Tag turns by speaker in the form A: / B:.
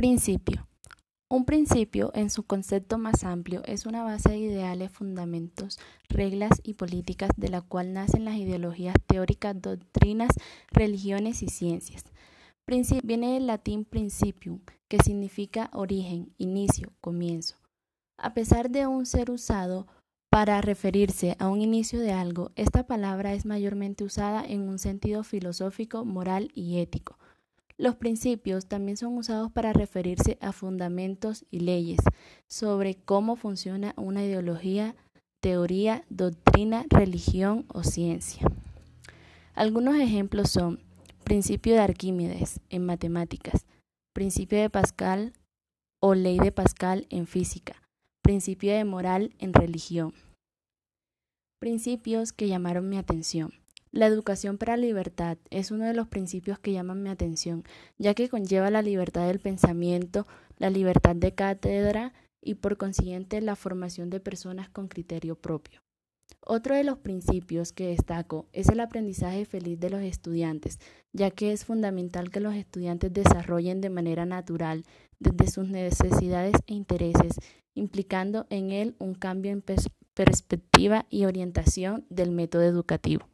A: Principio. Un principio, en su concepto más amplio, es una base de ideales, fundamentos, reglas y políticas de la cual nacen las ideologías teóricas, doctrinas, religiones y ciencias. Viene del latín principium, que significa origen, inicio, comienzo. A pesar de un ser usado para referirse a un inicio de algo, esta palabra es mayormente usada en un sentido filosófico, moral y ético. Los principios también son usados para referirse a fundamentos y leyes sobre cómo funciona una ideología, teoría, doctrina, religión o ciencia. Algunos ejemplos son principio de Arquímedes en matemáticas, principio de Pascal o ley de Pascal en física, principio de moral en religión. Principios que llamaron mi atención. La educación para libertad es uno de los principios que llaman mi atención, ya que conlleva la libertad del pensamiento, la libertad de cátedra y por consiguiente la formación de personas con criterio propio. Otro de los principios que destaco es el aprendizaje feliz de los estudiantes, ya que es fundamental que los estudiantes desarrollen de manera natural desde sus necesidades e intereses, implicando en él un cambio en perspectiva y orientación del método educativo.